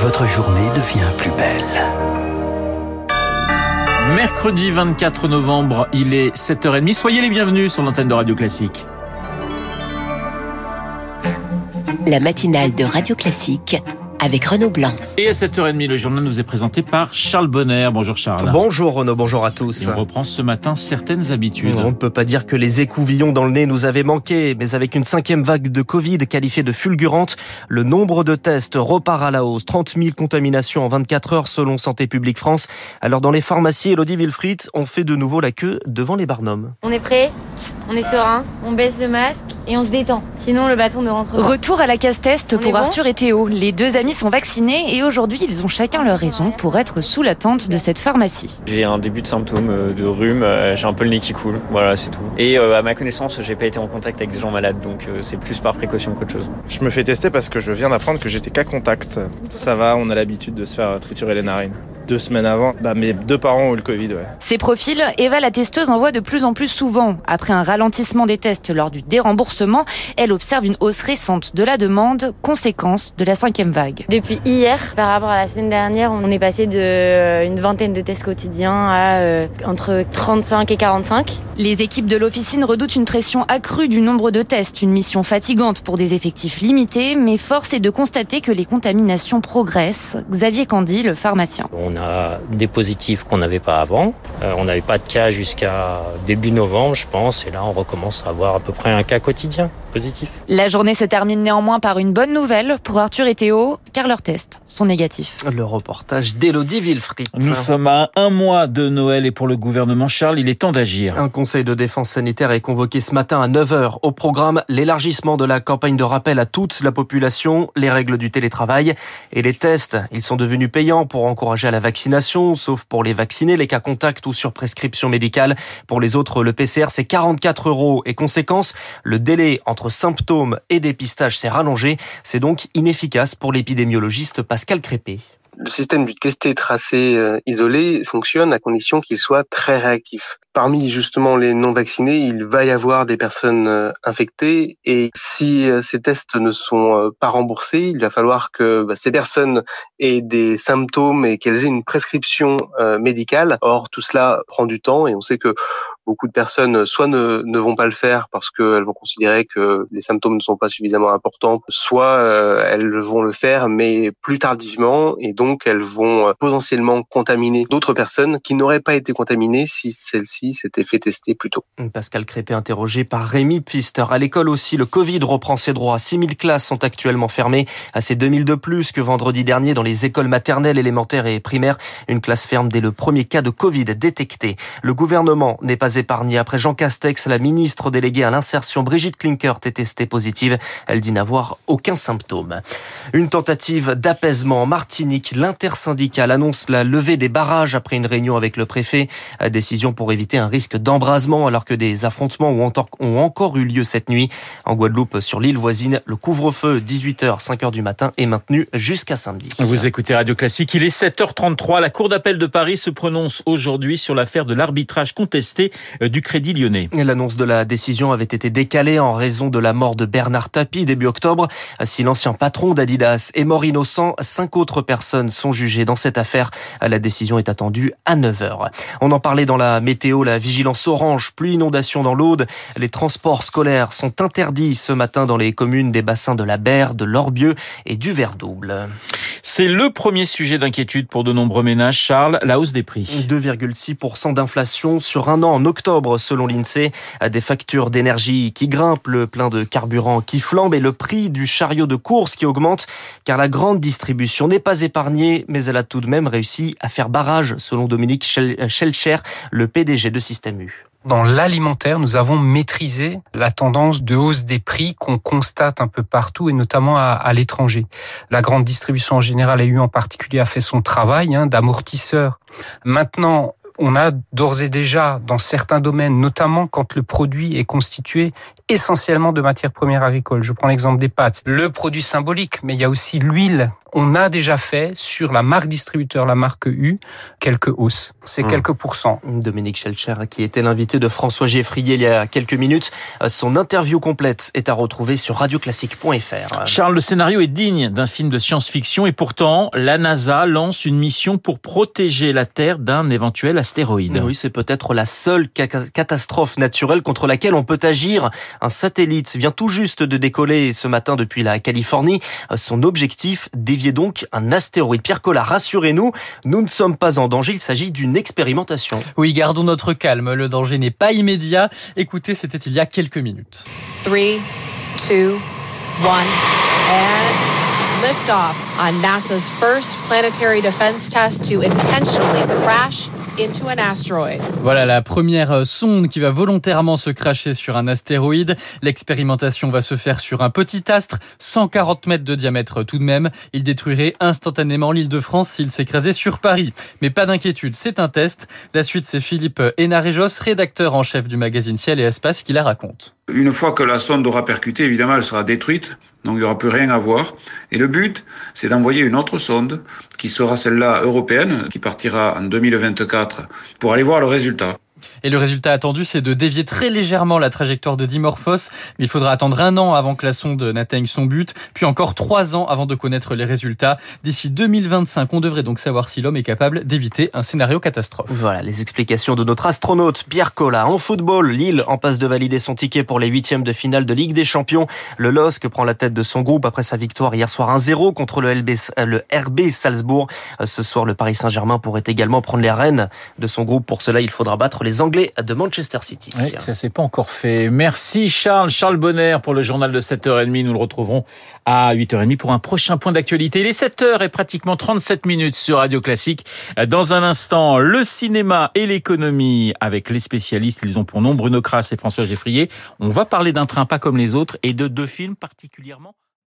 votre journée devient plus belle. Mercredi 24 novembre, il est 7h30. Soyez les bienvenus sur l'antenne de Radio Classique. La matinale de Radio Classique avec Renaud Blanc. Et à 7h30, le journal nous est présenté par Charles Bonner. Bonjour Charles. Bonjour Renaud, bonjour à tous. Et on reprend ce matin certaines habitudes. On ne peut pas dire que les écouvillons dans le nez nous avaient manqué, mais avec une cinquième vague de Covid qualifiée de fulgurante, le nombre de tests repart à la hausse. 30 000 contaminations en 24 heures selon Santé publique France. Alors dans les pharmacies, Elodie Wilfried, on fait de nouveau la queue devant les barnums. On est prêt on est serein, on baisse le masque et on se détend. Sinon, le bâton ne rentre pas. Retour à la casse-test pour Arthur et Théo. Les deux amis sont vaccinés et aujourd'hui, ils ont chacun leur raison pour être sous l'attente de cette pharmacie. J'ai un début de symptômes euh, de rhume, euh, j'ai un peu le nez qui coule, voilà, c'est tout. Et euh, à ma connaissance, j'ai pas été en contact avec des gens malades, donc c'est plus par précaution qu'autre chose. Je me fais tester parce que je viens d'apprendre que j'étais qu'à contact. Ça va, on a l'habitude de se faire triturer les narines deux semaines avant, bah, mes deux parents ont eu le Covid. Ouais. Ces profils, Eva la testeuse en voit de plus en plus souvent. Après un ralentissement des tests lors du déremboursement, elle observe une hausse récente de la demande, conséquence de la cinquième vague. Depuis hier, par rapport à la semaine dernière, on est passé de euh, une vingtaine de tests quotidiens à euh, entre 35 et 45. Les équipes de l'officine redoutent une pression accrue du nombre de tests, une mission fatigante pour des effectifs limités, mais force est de constater que les contaminations progressent. Xavier Candy, le pharmacien a des positifs qu'on n'avait pas avant. Euh, on n'avait pas de cas jusqu'à début novembre, je pense, et là on recommence à avoir à peu près un cas quotidien positif. La journée se termine néanmoins par une bonne nouvelle pour Arthur et Théo, car leurs tests sont négatifs. Le reportage d'Elodie Wilfried. Nous sommes à un mois de Noël et pour le gouvernement Charles, il est temps d'agir. Un conseil de défense sanitaire est convoqué ce matin à 9h. Au programme, l'élargissement de la campagne de rappel à toute la population, les règles du télétravail et les tests. Ils sont devenus payants pour encourager à la vaccination, sauf pour les vaccinés, les cas contacts ou sur prescription médicale. Pour les autres, le PCR, c'est 44 euros. Et conséquence, le délai entre symptômes et dépistage s'est rallongé. C'est donc inefficace pour l'épidémiologiste Pascal Crépé. Le système du testé, tracé, euh, isolé fonctionne à condition qu'il soit très réactif. Parmi justement les non vaccinés, il va y avoir des personnes euh, infectées et si euh, ces tests ne sont pas remboursés, il va falloir que bah, ces personnes aient des symptômes et qu'elles aient une prescription médicale. Or, tout cela prend du temps et on sait que beaucoup de personnes soit ne, ne vont pas le faire parce qu'elles vont considérer que les symptômes ne sont pas suffisamment importants, soit euh, elles vont le faire mais plus tardivement et donc elles vont euh, potentiellement contaminer d'autres personnes qui n'auraient pas été contaminées si celles-ci s'étaient fait tester plus tôt. Pascal Crépé interrogé par Rémi Pfister. À l'école aussi, le Covid reprend ses droits. 6000 classes sont actuellement fermées, à ces 2000 de plus que vendredi dernier dans les écoles maternelles, élémentaires et primaires. Une classe ferme dès le premier cas de Covid détecté. Le gouvernement n'est pas épargné. Après Jean Castex, la ministre déléguée à l'insertion Brigitte Klinkert est testée positive. Elle dit n'avoir aucun symptôme. Une tentative d'apaisement en Martinique. L'intersyndicale annonce la levée des barrages après une réunion avec le préfet. Décision pour éviter un risque d'embrasement alors que des affrontements ont encore eu lieu cette nuit. En Guadeloupe, sur l'île voisine, le couvre-feu 18h, 5h du matin est maintenu jusqu'à samedi. Vous écoutez Radio Classique. Il est 7h33. La Cour d'appel de Paris se prononce aujourd'hui sur l'affaire de l'arbitrage contesté du Crédit Lyonnais. L'annonce de la décision avait été décalée en raison de la mort de Bernard Tapie début octobre. Si l'ancien patron d'Adidas est mort innocent, cinq autres personnes sont jugées dans cette affaire. La décision est attendue à 9h. On en parlait dans la météo, la vigilance orange, pluie inondation dans l'Aude. Les transports scolaires sont interdits ce matin dans les communes des bassins de la Berre, de l'Orbieu et du Verdouble. C'est le premier sujet d'inquiétude pour de nombreux ménages. Charles, la hausse des prix. 2,6% d'inflation sur un an en octobre, selon l'INSEE. Des factures d'énergie qui grimpent, le plein de carburant qui flambe et le prix du chariot de course qui augmente, car la grande distribution n'est pas épargnée, mais elle a tout de même réussi à faire barrage, selon Dominique Schelcher, le PDG de Système U. Dans l'alimentaire, nous avons maîtrisé la tendance de hausse des prix qu'on constate un peu partout et notamment à, l'étranger. La grande distribution en général a eu en particulier a fait son travail hein, d'amortisseur. Maintenant, On a d'ores et déjà, dans certains domaines, notamment quand le produit est constitué essentiellement de matières premières agricoles. Je prends l'exemple des pâtes. Le produit symbolique, mais il y a aussi l'huile. On a déjà fait sur la marque distributeur, la marque U, quelques hausses. C'est Hmm. quelques pourcents. Dominique Schelcher, qui était l'invité de François Geffrier il y a quelques minutes. Son interview complète est à retrouver sur radioclassique.fr. Charles, le scénario est digne d'un film de science-fiction et pourtant, la NASA lance une mission pour protéger la Terre d'un éventuel astéroïde. Oui, c'est peut-être la seule ca- catastrophe naturelle contre laquelle on peut agir. Un satellite vient tout juste de décoller ce matin depuis la Californie. Son objectif, dévier donc un astéroïde. Pierre Collat, rassurez-nous, nous ne sommes pas en danger, il s'agit d'une expérimentation. Oui, gardons notre calme, le danger n'est pas immédiat. Écoutez, c'était il y a quelques minutes. 3, 2, 1, and liftoff on NASA's first planetary defense test to intentionally crash into an asteroid. Voilà la première euh, sonde qui va volontairement se cracher sur un astéroïde. L'expérimentation va se faire sur un petit astre, 140 mètres de diamètre tout de même. Il détruirait instantanément l'île de France s'il s'écrasait sur Paris. Mais pas d'inquiétude, c'est un test. La suite, c'est Philippe Hénarejos, rédacteur en chef du magazine Ciel et Espace, qui la raconte. Une fois que la sonde aura percuté, évidemment, elle sera détruite, donc il n'y aura plus rien à voir. Et le but, c'est d'envoyer une autre sonde, qui sera celle-là européenne, qui partira en 2024, pour aller voir le résultat. Et le résultat attendu, c'est de dévier très légèrement la trajectoire de Dimorphos. Mais il faudra attendre un an avant que la sonde n'atteigne son but, puis encore trois ans avant de connaître les résultats. D'ici 2025, on devrait donc savoir si l'homme est capable d'éviter un scénario catastrophe. Voilà les explications de notre astronaute Pierre Collat. En football, Lille en passe de valider son ticket pour les huitièmes de finale de Ligue des Champions. Le LOSC prend la tête de son groupe après sa victoire hier soir 1-0 contre le, LB, le RB Salzbourg. Ce soir, le Paris Saint-Germain pourrait également prendre les rênes de son groupe. Pour cela, il faudra battre les Anglais de Manchester City. Ça s'est pas encore fait. Merci Charles, Charles Bonner pour le journal de 7h30. Nous le retrouverons à 8h30 pour un prochain point d'actualité. Il est 7h et pratiquement 37 minutes sur Radio Classique. Dans un instant, le cinéma et l'économie avec les spécialistes. Ils ont pour nom Bruno Kras et François Geffrier. On va parler d'un train pas comme les autres et de deux films particulièrement